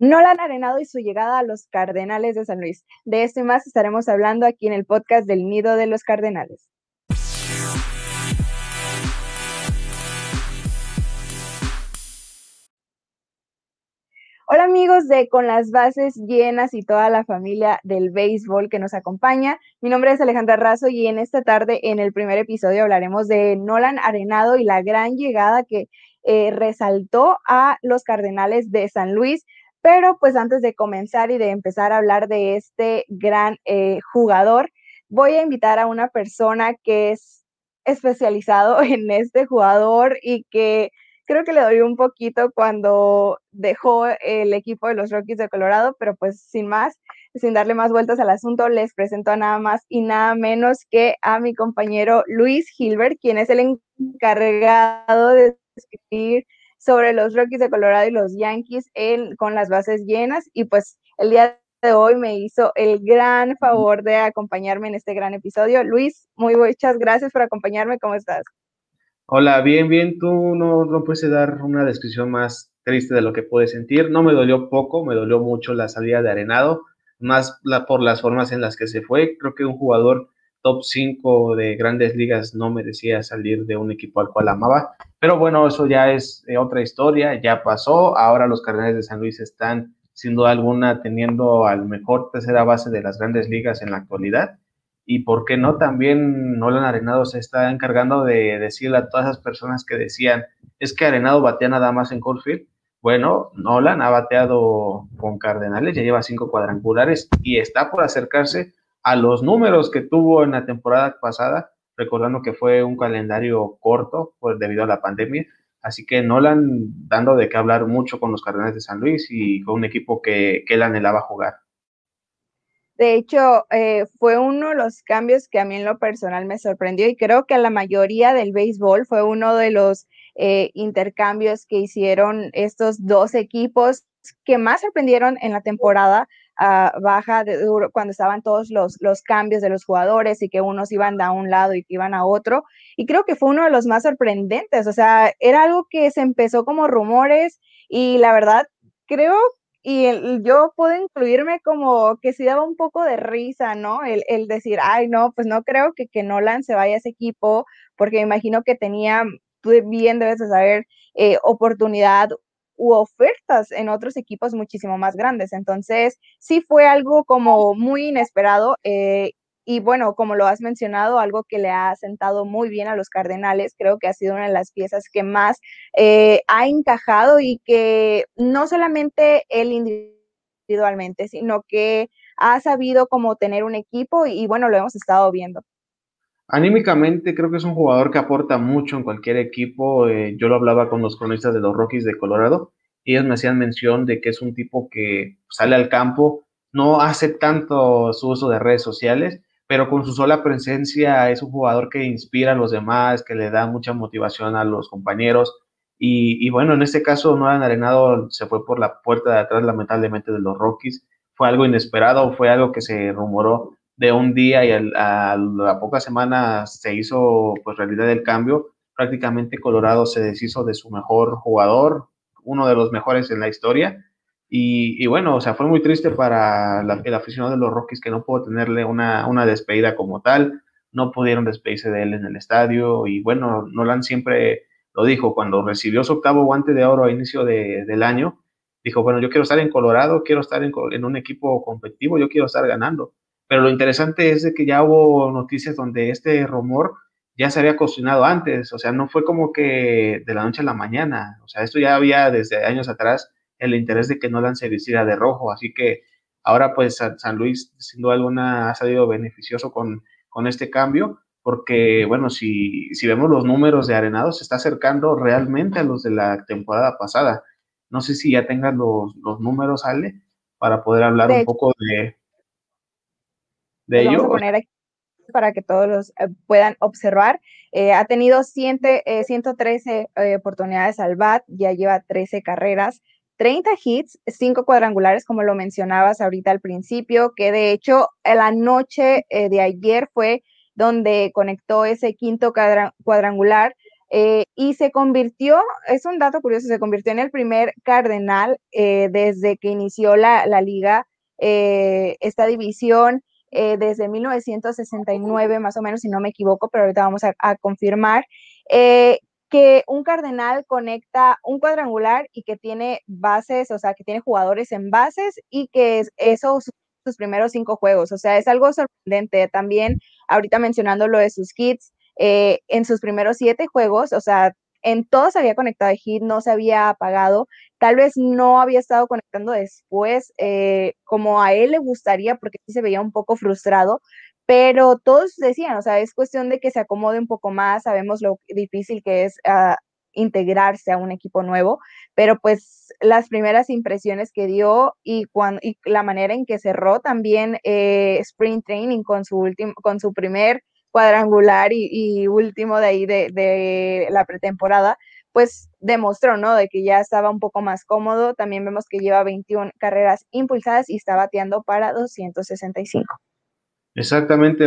Nolan Arenado y su llegada a los Cardenales de San Luis. De esto y más estaremos hablando aquí en el podcast del Nido de los Cardenales. Hola amigos de Con las Bases Llenas y toda la familia del béisbol que nos acompaña. Mi nombre es Alejandra Razo y en esta tarde, en el primer episodio, hablaremos de Nolan Arenado y la gran llegada que eh, resaltó a los Cardenales de San Luis. Pero pues antes de comenzar y de empezar a hablar de este gran eh, jugador, voy a invitar a una persona que es especializado en este jugador y que creo que le doy un poquito cuando dejó el equipo de los Rockies de Colorado, pero pues sin más, sin darle más vueltas al asunto, les presento a nada más y nada menos que a mi compañero Luis Gilbert, quien es el encargado de escribir sobre los Rockies de Colorado y los Yankees en, con las bases llenas. Y pues el día de hoy me hizo el gran favor de acompañarme en este gran episodio. Luis, muy muchas gracias por acompañarme. ¿Cómo estás? Hola, bien, bien. Tú no, no puedes dar una descripción más triste de lo que puedes sentir. No me dolió poco, me dolió mucho la salida de Arenado, más la, por las formas en las que se fue. Creo que un jugador top 5 de grandes ligas no merecía salir de un equipo al cual amaba. Pero bueno, eso ya es eh, otra historia, ya pasó. Ahora los Cardenales de San Luis están, sin duda alguna, teniendo al mejor tercera base de las grandes ligas en la actualidad y por qué no también Nolan Arenado se está encargando de decirle a todas esas personas que decían, es que Arenado batea nada más en Coldfield. Bueno, Nolan ha bateado con Cardenales, ya lleva cinco cuadrangulares y está por acercarse a los números que tuvo en la temporada pasada, recordando que fue un calendario corto pues, debido a la pandemia. Así que Nolan dando de qué hablar mucho con los Cardenales de San Luis y con un equipo que, que él anhelaba jugar. De hecho, eh, fue uno de los cambios que a mí en lo personal me sorprendió y creo que a la mayoría del béisbol fue uno de los eh, intercambios que hicieron estos dos equipos que más sorprendieron en la temporada ah, baja de, cuando estaban todos los, los cambios de los jugadores y que unos iban a un lado y que iban a otro. Y creo que fue uno de los más sorprendentes. O sea, era algo que se empezó como rumores y la verdad creo y yo puedo incluirme como que si daba un poco de risa, ¿no? El, el, decir, ay, no, pues no creo que, que Nolan se vaya a ese equipo, porque me imagino que tenía, tú bien debes de saber, eh, oportunidad u ofertas en otros equipos muchísimo más grandes. Entonces, sí fue algo como muy inesperado eh, y bueno, como lo has mencionado, algo que le ha sentado muy bien a los Cardenales, creo que ha sido una de las piezas que más eh, ha encajado y que no solamente él individualmente, sino que ha sabido como tener un equipo y, bueno, lo hemos estado viendo. Anímicamente creo que es un jugador que aporta mucho en cualquier equipo. Eh, yo lo hablaba con los cronistas de los Rockies de Colorado y ellos me hacían mención de que es un tipo que sale al campo, no hace tanto su uso de redes sociales, pero con su sola presencia es un jugador que inspira a los demás, que le da mucha motivación a los compañeros. Y, bueno, en este caso, Nolan Arenado se fue por la puerta de atrás, lamentablemente, de los Rockies. Fue algo inesperado, fue algo que se rumoró de un día y a, a pocas semanas se hizo pues realidad el cambio. Prácticamente Colorado se deshizo de su mejor jugador, uno de los mejores en la historia y, bueno, o sea, fue muy triste para el aficionado de los Rockies que no pudo tenerle una, una, despedida como tal, no pudieron despedirse de él en el estadio y bueno, Nolan siempre lo dijo, cuando recibió su octavo guante de oro a inicio de, del año, dijo, bueno, yo quiero estar en Colorado, quiero estar en, en, un equipo competitivo, yo quiero estar ganando. Pero lo interesante es de que ya hubo noticias donde este rumor ya se había cocinado antes, o sea, no fue como que de la noche a la mañana, o sea, esto ya había desde años atrás el interés de que Nolan se vistiera de rojo. Así que ahora pues San Luis sin duda alguna ha salido beneficioso con, con este cambio porque bueno, si, si vemos los números de Arenado, se está acercando realmente a los de la temporada pasada. No sé si ya tengan los, los números, Ale, para poder hablar un poco de, de ello. Vamos a poner aquí para que todos los eh, puedan observar. Eh, ha tenido 100, 113 eh, oportunidades al BAT, ya lleva 13 carreras, 30 hits, 5 cuadrangulares, como lo mencionabas ahorita al principio, que de hecho la noche eh, de ayer fue donde conectó ese quinto cuadrangular. eh, y se convirtió, es un dato curioso, se convirtió en el primer cardenal eh, desde que inició la, liga, eh, esta división, desde 1969 más o menos, si no me equivoco, pero ahorita vamos a, confirmar, que un cardenal conecta un cuadrangular y que tiene bases, o sea, que tiene jugadores en bases y que esos sus primeros cinco juegos, o sea, es algo sorprendente. También, ahorita mencionando lo de sus hits, eh, en sus primeros siete juegos, o sea, en todos había conectado el hit, no se había apagado, tal vez no había estado conectando después eh, como a él le gustaría porque sí se veía un poco frustrado, pero todos decían, o sea, es cuestión de que se acomode un poco más, sabemos lo difícil que es uh, integrarse a un equipo nuevo, pero pues las primeras impresiones que dio y, cuando, y la manera en que cerró también eh, Spring Training con su, último, con su primer cuadrangular y, último de ahí de, la pretemporada, pues demostró, ¿no? De que ya estaba un poco más cómodo. También vemos que lleva 21 carreras impulsadas y está bateando para 265. Exactamente,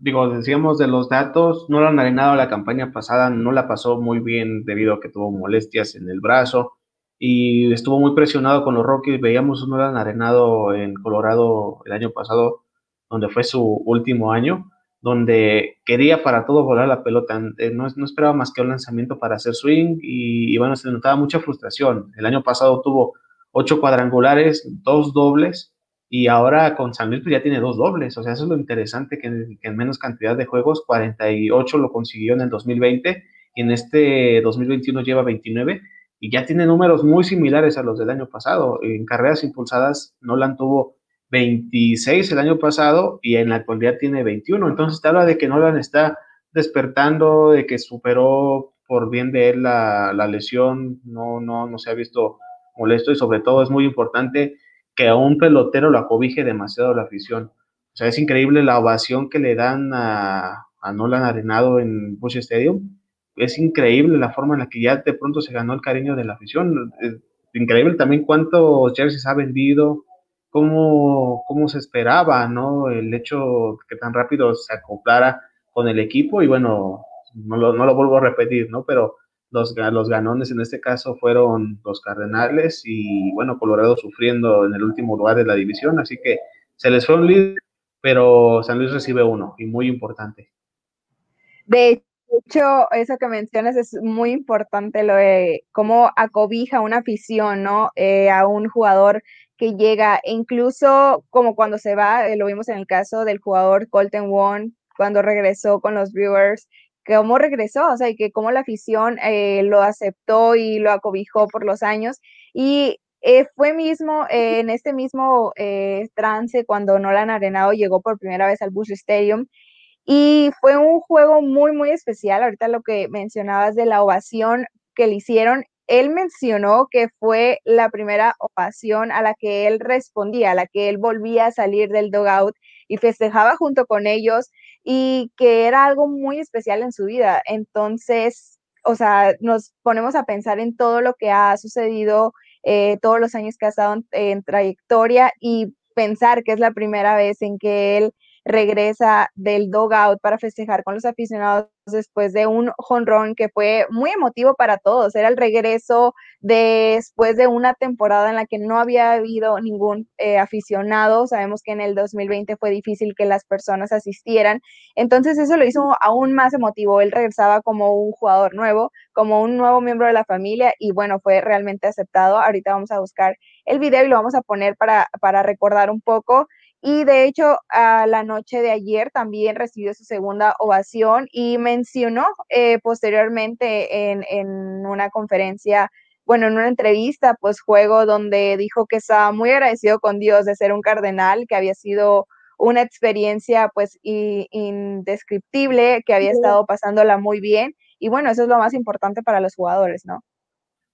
digo, decíamos de los datos, no han arenado la campaña pasada, no la pasó muy bien debido a que tuvo molestias en el brazo y estuvo muy presionado con los Rockies, veíamos un han arenado en Colorado el año pasado, donde fue su último año, donde quería para todo volar la pelota, eh, no, no esperaba más que un lanzamiento para hacer swing y, bueno, se notaba mucha frustración. El año pasado tuvo ocho cuadrangulares, dos dobles y ahora con San Luis pues ya tiene dos dobles, o sea, eso es lo interesante que en, menos cantidad de juegos, 48 lo consiguió en el 2020 y en este 2021 lleva 29 y ya tiene números muy similares a los del año pasado. En carreras impulsadas, Nolan tuvo 26 el año pasado y en la actualidad tiene 21. Entonces te habla de que Nolan está despertando, de que superó por bien de él la, lesión, no, no, no se ha visto molesto y sobre todo es muy importante que a un pelotero lo acobije demasiado la afición. O sea, es increíble la ovación que le dan a, a Nolan Arenado en Bush Stadium. Es increíble la forma en la que ya de pronto se ganó el cariño de la afición. Increíble también cuántos jerseys ha vendido, cómo, cómo se esperaba, ¿no? El hecho que tan rápido se acoplara con el equipo y bueno, no lo, no lo vuelvo a repetir, ¿no? Pero los, los ganones en este caso fueron los Cardenales y bueno, Colorado sufriendo en el último lugar de la división, así que se les fue un líder, pero San Luis recibe uno y muy importante. De hecho, eso que mencionas es muy importante, lo de cómo acobija una afición, ¿no? Eh, a un jugador que llega, e incluso como cuando se va, eh, lo vimos en el caso del jugador Colton Wong, cuando regresó con los Brewers, cómo regresó, o sea, y que cómo la afición eh, lo aceptó y lo acobijó por los años. Y eh, fue mismo, en este mismo trance, cuando Nolan Arenado llegó por primera vez al Bush Stadium, y fue un juego muy, muy especial. Ahorita lo que mencionabas de la ovación que le hicieron, él mencionó que fue la primera ovación a la que él respondía, a la que él volvía a salir del dugout y festejaba junto con ellos y que era algo muy especial en su vida. Entonces, o sea, nos ponemos a pensar en todo lo que ha sucedido, eh, todos los años que ha estado en trayectoria y pensar que es la primera vez en que él regresa del dogout para festejar con los aficionados después de un jonrón que fue muy emotivo para todos. Era el regreso después de una temporada en la que no había habido ningún eh, aficionado. Sabemos que en el 2020 fue difícil que las personas asistieran. Entonces eso lo hizo aún más emotivo. Él regresaba como un jugador nuevo, como un nuevo miembro de la familia y bueno, fue realmente aceptado. Ahorita vamos a buscar el video y lo vamos a poner para, para recordar un poco. Y de hecho, a la noche de ayer también recibió su segunda ovación y mencionó eh, posteriormente en, en, una conferencia, bueno, en una entrevista, pues juego, donde dijo que estaba muy agradecido con Dios de ser un cardenal, que había sido una experiencia pues indescriptible, que había estado pasándola muy bien. Y bueno, eso es lo más importante para los jugadores, ¿no?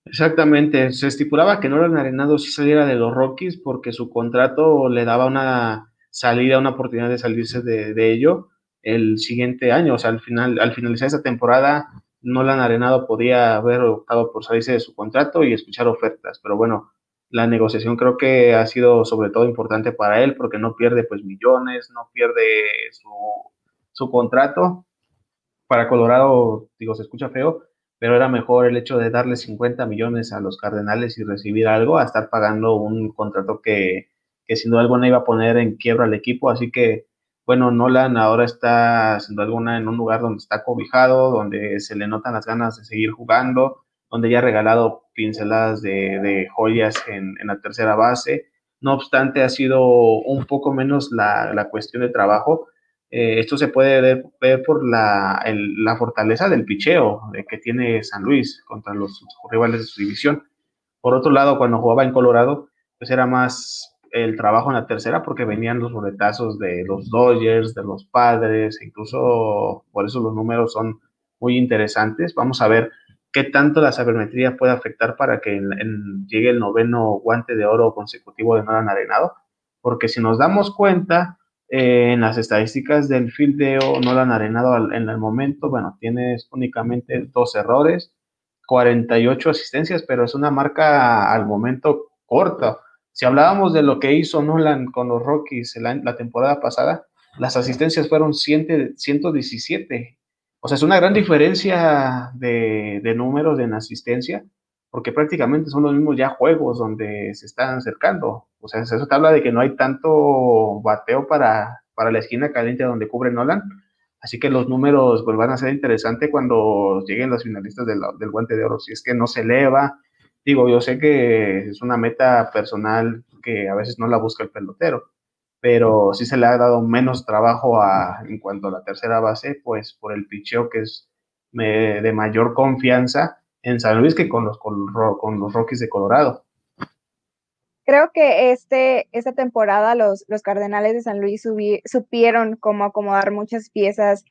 Exactamente, se estipulaba que Nolan Arenado sí saliera de los Rockies porque su contrato le daba una salida, una oportunidad de salirse de, ello el siguiente año, o sea, al final, al finalizar esa temporada, Nolan Arenado podía haber optado por salirse de su contrato y escuchar ofertas, pero bueno, la negociación creo que ha sido sobre todo importante para él porque no pierde pues millones, no pierde su contrato. Para Colorado, digo, se escucha feo, pero era mejor el hecho de darle 50 millones a los Cardenales y recibir algo a estar pagando un contrato que, que sin duda alguna iba a poner en quiebra al equipo, así que bueno, Nolan ahora está sin duda alguna en un lugar donde está cobijado, donde se le notan las ganas de seguir jugando, donde ya ha regalado pinceladas de, joyas en, la tercera base. No obstante, ha sido un poco menos la, cuestión de trabajo. Eh, esto se puede ver, por la, fortaleza del picheo que tiene San Luis contra los rivales de su división. Por otro lado, cuando jugaba en Colorado, pues era más el trabajo en la tercera porque venían los boletazos de los Dodgers, de los Padres, e incluso por eso los números son muy interesantes. Vamos a ver qué tanto la sabermetría puede afectar para que llegue el noveno guante de oro consecutivo de Nolan Arenado, porque si nos damos cuenta, eh, en las estadísticas del fildeo Nolan Arenado en el momento, bueno, tienes únicamente dos errores, 48 asistencias, pero es una marca al momento corta. Si hablábamos de lo que hizo Nolan con los Rockies la, temporada pasada, las asistencias fueron 117. O sea, es una gran diferencia de, de números en asistencia, porque prácticamente son los mismos ya juegos donde se están acercando. O sea, eso te habla de que no hay tanto bateo para, para la esquina caliente donde cubre Nolan. Así que los números pues, van a ser interesantes cuando lleguen los finalistas del, del guante de oro. Si es que no se eleva, Digo, yo sé que es una meta personal que a veces no la busca el pelotero, pero sí se le ha dado menos trabajo en cuanto a la tercera base, pues por el picheo que es de mayor confianza en San Luis que con los, con, los Rockies de Colorado. Creo que este, esta temporada los, los Cardenales de San Luis supieron cómo acomodar muchas piezas,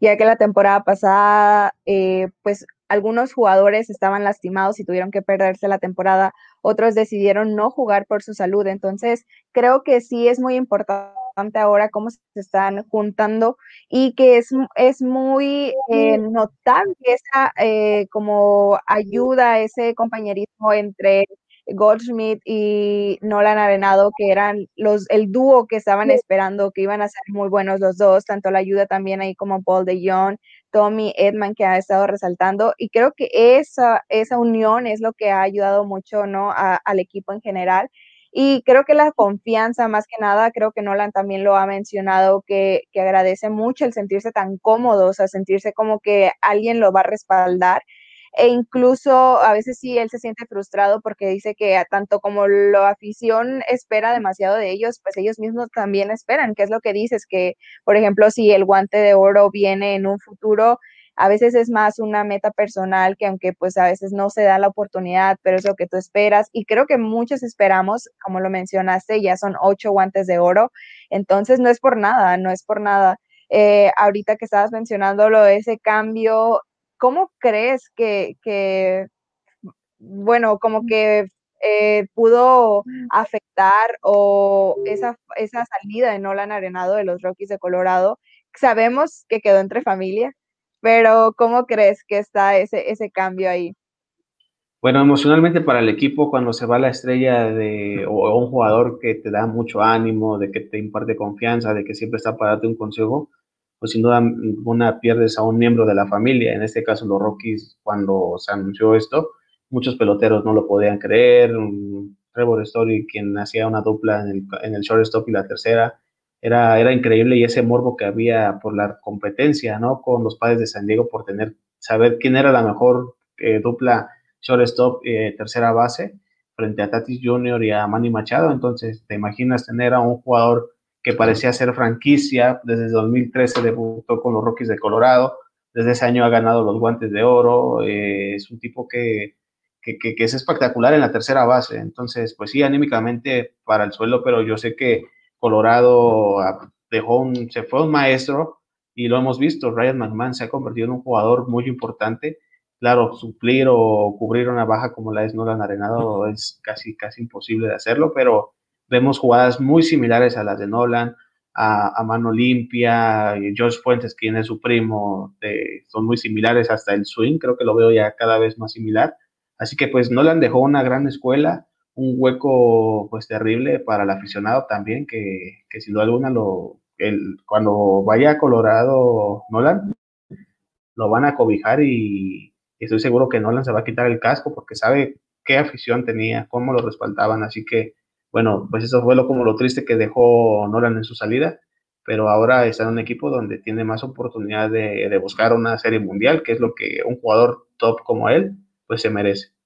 ya que la temporada pasada, eh, pues algunos jugadores estaban lastimados y tuvieron que perderse la temporada, otros decidieron no jugar por su salud. Entonces, creo que sí es muy importante ahora cómo se están juntando y que es, es muy eh, notable esa eh, como ayuda, ese compañerismo entre Goldschmidt y Nolan Arenado, que eran los, el dúo que estaban esperando, que iban a ser muy buenos los dos, tanto la ayuda también ahí como Paul de Jong, Tommy Edman, que ha estado resaltando, y creo que esa, esa unión es lo que ha ayudado mucho, ¿no? al equipo en general. Y creo que la confianza, más que nada, creo que Nolan también lo ha mencionado, que, que agradece mucho el sentirse tan cómodo, o sea, sentirse como que alguien lo va a respaldar e incluso a veces sí él se siente frustrado porque dice que tanto como la afición espera demasiado de ellos, pues ellos mismos también esperan, que es lo que dices, que por ejemplo si el guante de oro viene en un futuro, a veces es más una meta personal que aunque pues a veces no se da la oportunidad, pero es lo que tú esperas y creo que muchos esperamos, como lo mencionaste, ya son ocho guantes de oro, entonces no es por nada, no es por nada. Eh, ahorita que estabas mencionando lo de ese cambio ¿cómo crees que, bueno, como que eh, pudo afectar o esa, esa salida de Nolan Arenado de los Rockies de Colorado? Sabemos que quedó entre familia, pero ¿cómo crees que está ese, ese cambio ahí? Bueno, emocionalmente para el equipo, cuando se va la estrella de, o, un jugador que te da mucho ánimo, de que te imparte confianza, de que siempre está para darte un consejo, pues sin duda una pierdes a un miembro de la familia. En este caso, los Rockies, cuando se anunció esto, muchos peloteros no lo podían creer. Trevor Story, quien hacía una dupla en el, en el shortstop y la tercera, era, era increíble y ese morbo que había por la competencia, ¿no? Con los padres de San Diego por tener, saber quién era la mejor eh, dupla shortstop eh, tercera base frente a Tatis Jr. y a Manny Machado. Entonces, te imaginas tener a un jugador que parecía ser franquicia. Desde 2013 debutó con los Rockies de Colorado. Desde ese año ha ganado los guantes de oro. Eh, es un tipo que, que, que, es espectacular en la tercera base. Entonces, pues sí, anímicamente para el suelo, pero yo sé que Colorado dejó un, se fue un maestro y lo hemos visto. Ryan McMahon se ha convertido en un jugador muy importante. Claro, suplir o cubrir una baja como la es Nolan Arenado es casi, casi imposible de hacerlo, pero Vemos jugadas muy similares a las de Nolan, a, mano limpia, George Fuentes, quien es su primo, son muy similares hasta el swing, creo que lo veo ya cada vez más similar. Así que pues Nolan dejó una gran escuela, un hueco pues terrible para el aficionado también, que, que sin duda alguna lo, el, cuando vaya a Colorado Nolan, lo van a cobijar y, y estoy seguro que Nolan se va a quitar el casco porque sabe qué afición tenía, cómo lo respaldaban, así que, bueno, pues eso fue lo como lo triste que dejó Nolan en su salida, pero ahora está en un equipo donde tiene más oportunidad de, de buscar una serie mundial, que es lo que un jugador top como él, pues se merece.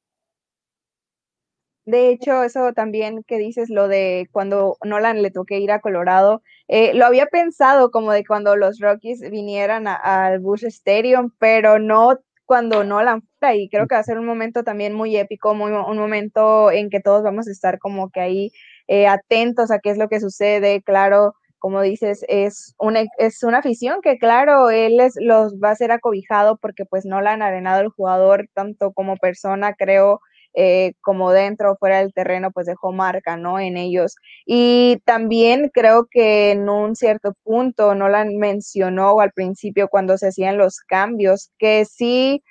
De hecho, eso también que dices, lo de cuando Nolan le toque ir a Colorado, eh, lo había pensado como de cuando los Rockies vinieran al Bush Stadium, pero no cuando Nolan fuera, y creo que va a ser un momento también muy épico, muy, un momento en que todos vamos a estar como que ahí eh, atentos a qué es lo que sucede, claro, como dices, es una, es una afición que, claro, él les, los va a ser acobijado porque pues no la han arenado el jugador tanto como persona, creo, eh, como dentro o fuera del terreno, pues dejó marca, ¿no? En ellos. Y también creo que en un cierto punto, no la mencionó al principio cuando se hacían los cambios, que sí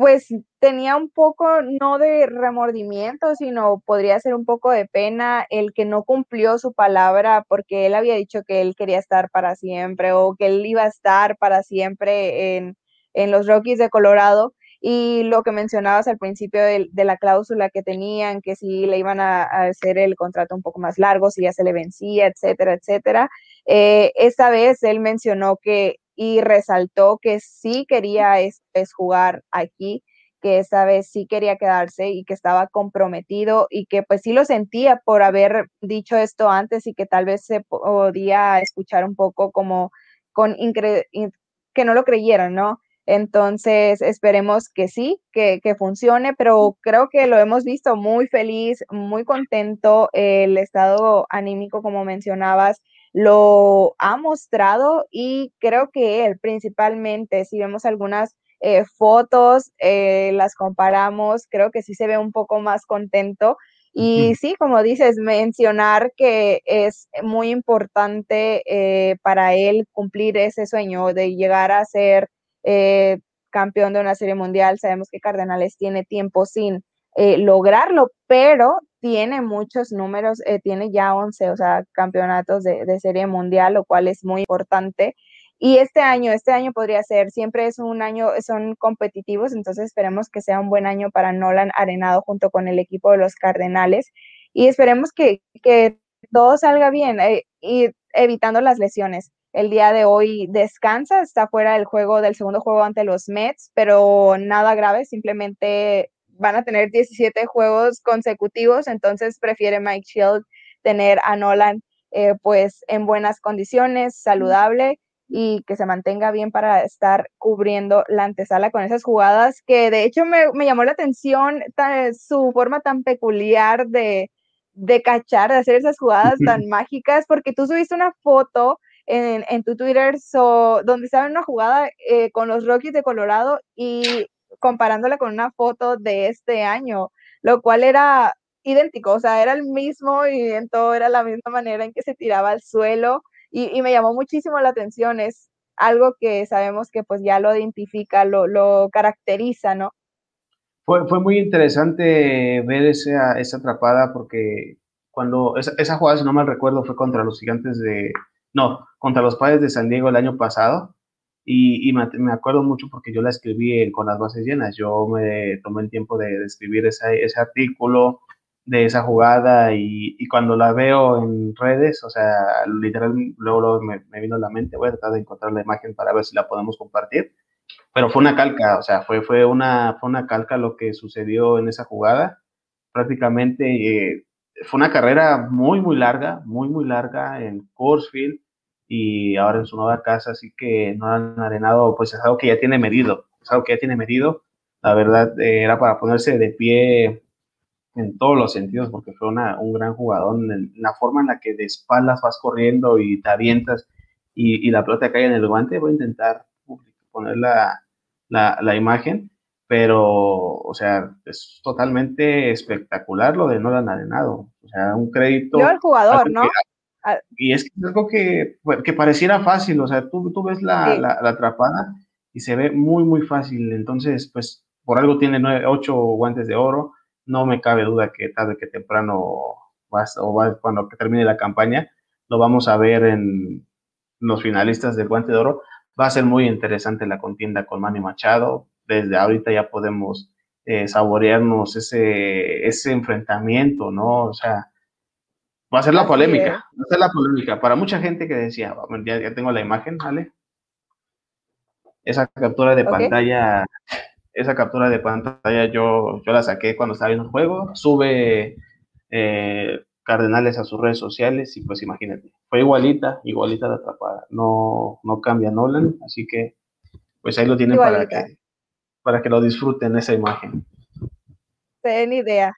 pues tenía un poco, no de remordimiento, sino podría ser un poco de pena el que no cumplió su palabra porque él había dicho que él quería estar para siempre o que él iba a estar para siempre en, los Rockies de Colorado. Y lo que mencionabas al principio de, la cláusula que tenían, que si le iban a, hacer el contrato un poco más largo, si ya se le vencía, etcétera, etcétera. Eh, esta vez él mencionó que y resaltó que sí quería es, jugar aquí, que esa vez sí quería quedarse y que estaba comprometido y que pues sí lo sentía por haber dicho esto antes y que tal vez se podía escuchar un poco como con que no lo creyeran, ¿no? Entonces, esperemos que sí, que, que, funcione, pero creo que lo hemos visto muy feliz, muy contento, el estado anímico, como mencionabas, lo ha mostrado y creo que él principalmente, si vemos algunas eh, fotos, eh, las comparamos, creo que sí se ve un poco más contento. Y sí, como dices, mencionar que es muy importante eh, para él cumplir ese sueño de llegar a ser campeón de una serie mundial. Sabemos que Cardenales tiene tiempo sin lograrlo, pero tiene muchos números, eh, tiene ya 11, o sea, campeonatos de, serie mundial, lo cual es muy importante. Y este año, este año podría ser, siempre es un año, son competitivos, entonces esperemos que sea un buen año para Nolan Arenado junto con el equipo de los Cardenales y esperemos que, todo salga bien eh, y evitando las lesiones. El día de hoy descansa, está fuera del juego, del segundo juego ante los Mets, pero nada grave, simplemente van a tener 17 juegos consecutivos, entonces prefiere Mike Shield tener a Nolan eh, pues en buenas condiciones, saludable y que se mantenga bien para estar cubriendo la antesala con esas jugadas que de hecho me, llamó la atención su forma tan peculiar de, de cachar, de hacer esas jugadas tan mágicas, porque tú subiste una foto en, en tu Twitter donde estaba en una jugada eh, con los Rockies de Colorado y comparándola con una foto de este año, lo cual era idéntico, o sea, era el mismo movimiento, era la misma manera en que se tiraba al suelo y, me llamó muchísimo la atención, es algo que sabemos que pues ya lo identifica, lo, lo caracteriza, ¿no? Fue, fue muy interesante ver esa, esa atrapada porque cuando esa, esa, jugada, si no mal recuerdo, fue contra los gigantes de, no, contra los padres de San Diego el año pasado, y, me, acuerdo mucho porque yo la escribí con las bases llenas. Yo me tomé el tiempo de, escribir ese, artículo de esa jugada y, cuando la veo en redes, o sea, literal, luego, me, vino a la mente, voy a tratar de encontrar la imagen para ver si la podemos compartir. Pero fue una calca, o sea, fue, fue, una, fue una calca lo que sucedió en esa jugada. Prácticamente eh, fue una carrera muy, muy larga, muy, muy larga en Coursefield y ahora en su nueva casa, así que no han arenado, pues es algo que ya tiene medido, es algo que ya tiene medido. La verdad eh, era para ponerse de pie en todos los sentidos, porque fue una, un gran jugador, en la forma en la que de espaldas vas corriendo y te avientas y, y la pelota cae en el guante, voy a intentar poner la, la, la imagen, pero, o sea, es totalmente espectacular lo de no han arenado. O sea, un crédito. Yo al jugador, ¿no? Y es algo que, que pareciera fácil, o sea, tú, tú ves la, la, atrapada y se ve muy, muy fácil. Entonces, pues, por algo tiene nueve, ocho guantes de oro. No me cabe duda que tarde que temprano, vas, o va, cuando termine la campaña, lo vamos a ver en los finalistas del guante de oro. Va a ser muy interesante la contienda con Manny Machado. Desde ahorita ya podemos eh, saborearnos ese, ese enfrentamiento, ¿no? O sea, va a ser la polémica, va a ser la polémica. Para mucha gente que decía, ya, ya tengo la imagen, ¿vale? Esa captura de pantalla, esa captura de pantalla yo, yo la saqué cuando estaba en el juego, sube eh, Cardenales a sus redes sociales y pues imagínate, fue igualita, igualita de atrapada, no, no cambia Nolan, así que pues ahí lo tienen para que, para que lo disfruten esa imagen. Ten idea.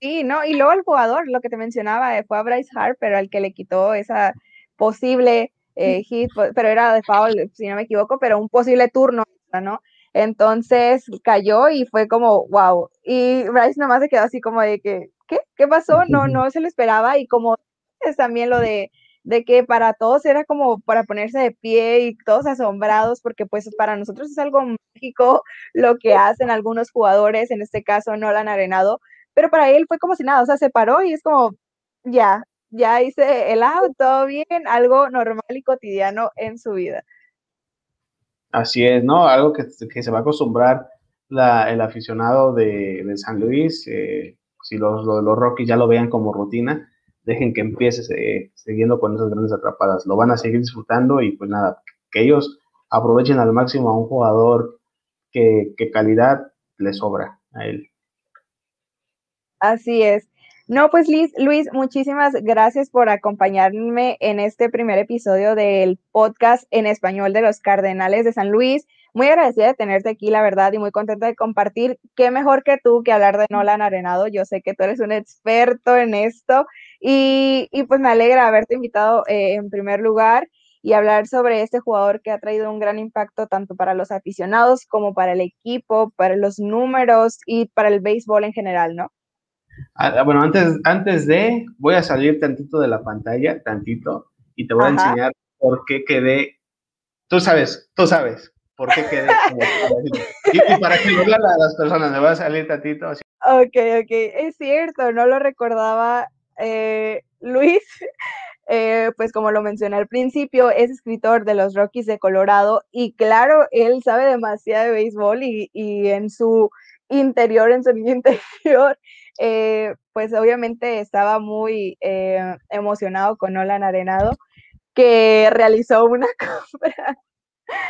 Sí, no, y luego el jugador, lo que te mencionaba, eh, fue a Bryce Harper al que le quitó esa posible eh, hit, pero era de foul, si no me equivoco, pero un posible turno, ¿no? Entonces cayó y fue como, wow. Y Bryce nomás se quedó así como de que, ¿qué? ¿Qué pasó? No, no se lo esperaba. Y como es también lo de, de que para todos era como para ponerse de pie y todos asombrados, porque pues para nosotros es algo mágico lo que hacen algunos jugadores, en este caso no lo han arenado, pero para él fue como si nada, o sea, se paró y es como, ya, ya hice el auto, todo bien, algo normal y cotidiano en su vida. Así es, ¿no? Algo que, se va a acostumbrar el aficionado de, San Luis, eh, si los, los, Rockies ya lo vean como rutina, dejen que empiece siguiendo con esas grandes atrapadas. Lo van a seguir disfrutando y pues nada, que ellos aprovechen al máximo a un jugador que, calidad le sobra a él. Así es. No, pues Luis, muchísimas gracias por acompañarme en este primer episodio del podcast en español de los Cardenales de San Luis. Muy agradecida de tenerte aquí, la verdad, y muy contenta de compartir. Qué mejor que tú que hablar de Nolan Arenado. Yo sé que tú eres un experto en esto y, pues me alegra haberte invitado eh, en primer lugar y hablar sobre este jugador que ha traído un gran impacto tanto para los aficionados como para el equipo, para los números y para el béisbol en general, ¿no? Ah, ah, bueno, antes, antes de, voy a salir tantito de la pantalla, tantito, y te voy a enseñar por qué quedé. Tú sabes, tú sabes por qué quedé. y, para que lo vean las personas, me voy a salir tantito. Así. Ok, ok, es cierto, no lo recordaba eh, Luis. Eh, pues como lo mencioné al principio, es escritor de los Rockies de Colorado y claro, él sabe demasiado de béisbol y, y en su interior, en su interior, eh, pues obviamente estaba muy emocionado con Nolan Arenado, que realizó una compra.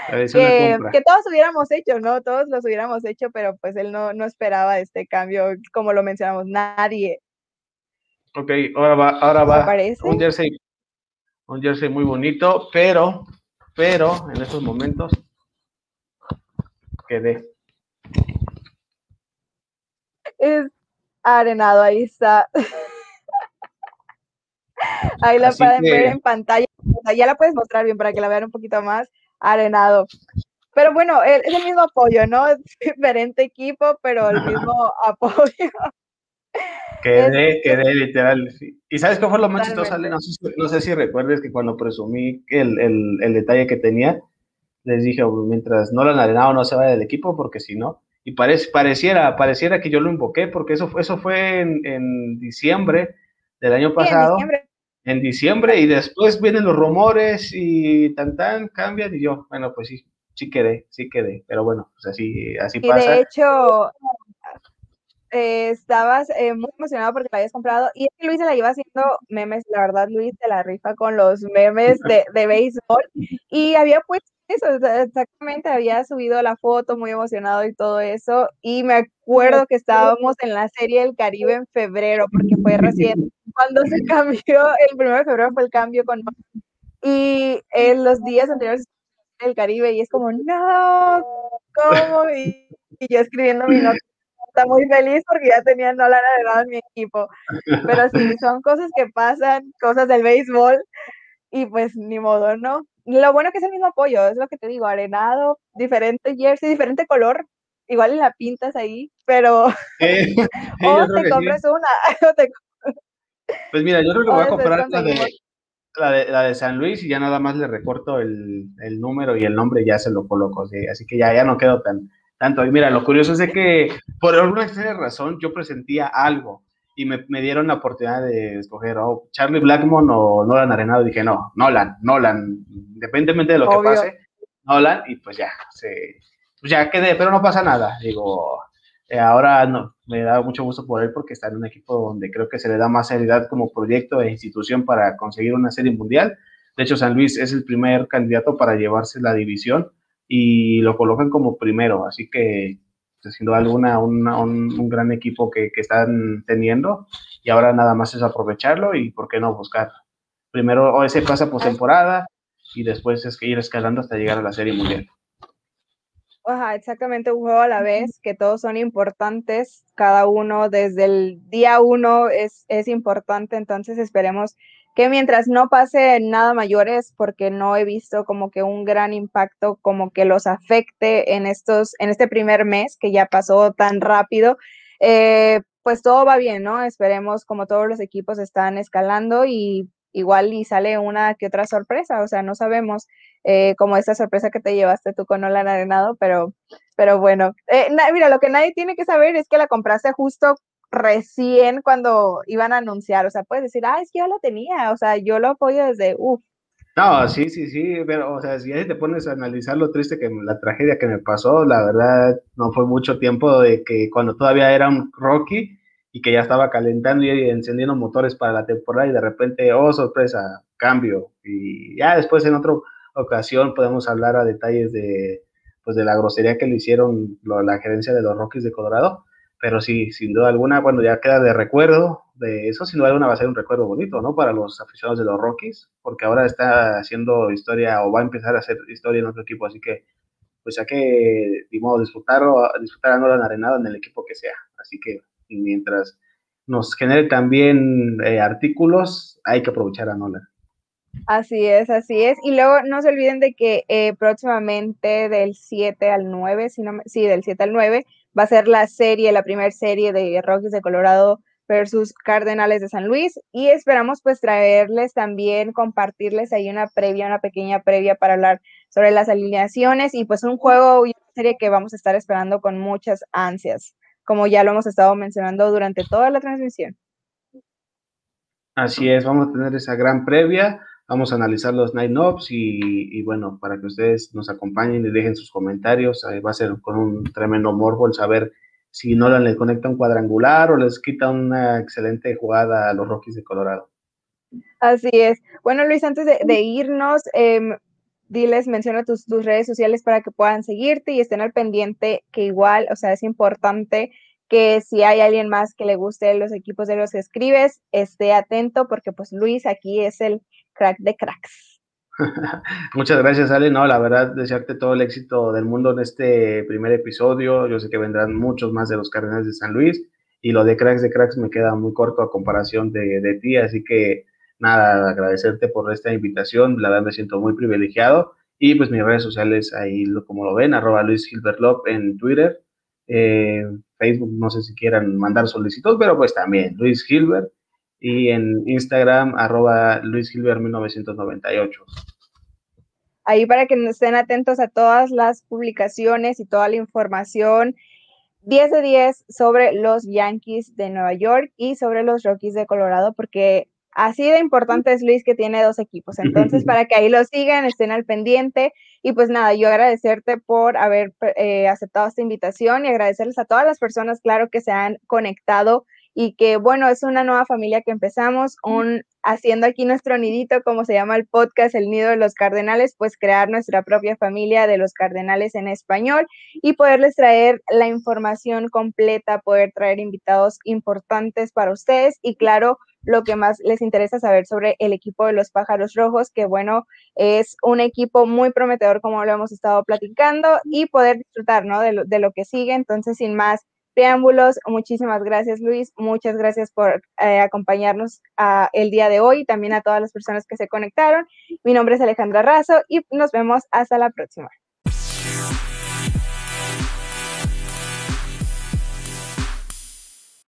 Que, todos hubiéramos hecho, ¿no? Todos los hubiéramos hecho, pero pues él no, no esperaba este cambio, como lo mencionamos, nadie. Ok, ahora va, ahora va un jersey, un jersey muy bonito, pero, pero en estos momentos quedé. Es, arenado, ahí está. Ahí la pueden ver en pantalla. Ya la puedes mostrar bien para que la vean un poquito más arenado. Pero bueno, es el mismo apoyo, ¿no? Es diferente equipo, pero el mismo apoyo. Quedé, quedé literal. ¿Y sabes qué fue lo más chistoso, no sé, no sé si recuerdes que cuando presumí el, el, el, detalle que tenía, les dije, mientras no lo han arenado, no se vaya del equipo, porque si no, y pareciera, pareciera que yo lo invoqué, porque eso, eso fue en, diciembre del año pasado. en, diciembre. Y después vienen los rumores y tan tan cambian y yo, bueno, pues sí, sí quedé, sí quedé, pero bueno, pues así, así y pasa. De hecho, eh, estabas eh, muy emocionado porque la habías comprado y Luis se la iba haciendo memes, la verdad Luis se la rifa con los memes de, de béisbol y había puesto eso, exactamente, había subido la foto muy emocionado y todo eso, y me acuerdo que estábamos en la serie del Caribe en febrero, porque fue recién cuando se cambió, el primero de febrero fue el cambio con y en los días anteriores el Caribe, y es como, no, ¿cómo? Y, yo escribiendo mi nota, muy feliz porque ya tenía no la verdad en mi equipo, pero sí, son cosas que pasan, cosas del béisbol, y pues ni modo, ¿no? lo bueno que es el mismo apoyo, es lo que te digo, arenado, diferente jersey, diferente color, igual la pintas ahí, pero o te compras una. Pues mira, yo creo que voy a comprar la de, la de, San Luis y ya nada más le recorto el, número y el nombre y ya se lo coloco, así que ya, ya no quedo tan tanto. Y mira, lo curioso es de que por alguna extraña razón yo presentía algo y me, me, dieron la oportunidad de escoger oh, Charlie Blackmon o Nolan Arenado. Y dije, no, Nolan, Nolan, independientemente de lo que pase, Nolan, y pues ya, se, pues ya quedé, pero no pasa nada. Digo, eh, ahora no, me da mucho gusto por él porque está en un equipo donde creo que se le da más seriedad como proyecto e institución para conseguir una serie mundial. De hecho, San Luis es el primer candidato para llevarse la división y lo colocan como primero, así que pues, sin duda alguna un, un, gran equipo que, que, están teniendo y ahora nada más es aprovecharlo y por qué no buscar primero ese pasa por temporada y después es que ir escalando hasta llegar a la serie mundial. Ajá, exactamente un juego a la vez, que todos son importantes, cada uno desde el día uno es, es importante, entonces esperemos que mientras no pase nada mayores, porque no he visto como que un gran impacto como que los afecte en estos, en este primer mes que ya pasó tan rápido, eh, pues todo va bien, ¿no? Esperemos como todos los equipos están escalando y igual y sale una que otra sorpresa, o sea, no sabemos eh, como esta sorpresa que te llevaste tú con Nolan Arenado, pero, pero bueno, eh, mira, lo que nadie tiene que saber es que la compraste justo recién cuando iban a anunciar, o sea, puedes decir, ah, es que yo lo tenía, o sea, yo lo apoyo desde. No, sí, sí, sí, pero, o sea, si ya te pones a analizar lo triste que la tragedia que me pasó, la verdad, no fue mucho tiempo de que cuando todavía era un Rocky y que ya estaba calentando y encendiendo motores para la temporada y de repente, oh, sorpresa, cambio. Y ya después en otra ocasión podemos hablar a detalles de, pues, de la grosería que le hicieron la gerencia de los Rockies de Colorado pero sí, sin duda alguna, bueno, ya queda de recuerdo de eso, sin duda alguna va a ser un recuerdo bonito, ¿no? Para los aficionados de los Rockies, porque ahora está haciendo historia o va a empezar a hacer historia en otro equipo, así que pues hay que, modo, disfrutar, disfrutar a Nolan Arenado en el equipo que sea. Así que mientras nos genere también eh, artículos, hay que aprovechar a Nolan. Así es, así es. Y luego no se olviden de que eh, próximamente del 7 al 9, si no, sí, del 7 al 9, va a ser la serie, la primera serie de Rockies de Colorado versus Cardenales de San Luis y esperamos pues traerles también, compartirles ahí una previa, una pequeña previa para hablar sobre las alineaciones y pues un juego y una serie que vamos a estar esperando con muchas ansias, como ya lo hemos estado mencionando durante toda la transmisión. Así es, vamos a tener esa gran previa Vamos a analizar los Night Ops y, bueno, para que ustedes nos acompañen y dejen sus comentarios. va a ser con un tremendo morbo el saber si Nolan le conecta un cuadrangular o les quita una excelente jugada a los Rockies de Colorado. Así es. Bueno, Luis, antes de, irnos, em, diles, menciona tus, tus redes sociales para que puedan seguirte y estén al pendiente, que igual, o sea, es importante que si hay alguien más que le guste los equipos de los que escribes, esté atento porque pues Luis aquí es el crack de cracks. Muchas gracias, Ale. No, la verdad, desearte todo el éxito del mundo en este primer episodio. Yo sé que vendrán muchos más de los Cardenales de San Luis y lo de cracks de cracks me queda muy corto a comparación de, de ti, así que nada, agradecerte por esta invitación. La verdad me siento muy privilegiado y pues mis redes sociales ahí como lo ven, arroba Luis Gilbert en Twitter, eh, Facebook, no sé si quieran mandar solicitud, pero pues también Luis Gilbert y en Instagram, arroba luisgilbert1998. Ahí para que estén atentos a todas las publicaciones y toda la información. 10 de 10 sobre los Yankees de Nueva York y sobre los Rockies de Colorado, porque así de importante es Luis que tiene dos equipos. Entonces, para que ahí lo sigan, estén al pendiente. Y pues nada, yo agradecerte por haber eh, aceptado esta invitación y agradecerles a todas las personas, claro, que se han conectado y que bueno, es una nueva familia que empezamos, un, haciendo aquí nuestro nidito, como se llama el podcast, el nido de los cardenales, pues crear nuestra propia familia de los cardenales en español y poderles traer la información completa, poder traer invitados importantes para ustedes y claro, lo que más les interesa saber sobre el equipo de los pájaros rojos, que bueno, es un equipo muy prometedor como lo hemos estado platicando y poder disfrutar, ¿no? De lo, de lo que sigue. Entonces, sin más, preámbulos. Muchísimas gracias, Luis. Muchas gracias por eh, acompañarnos el día de hoy, también a todas las personas que se conectaron. Mi nombre es Alejandra Razo y nos vemos hasta la próxima.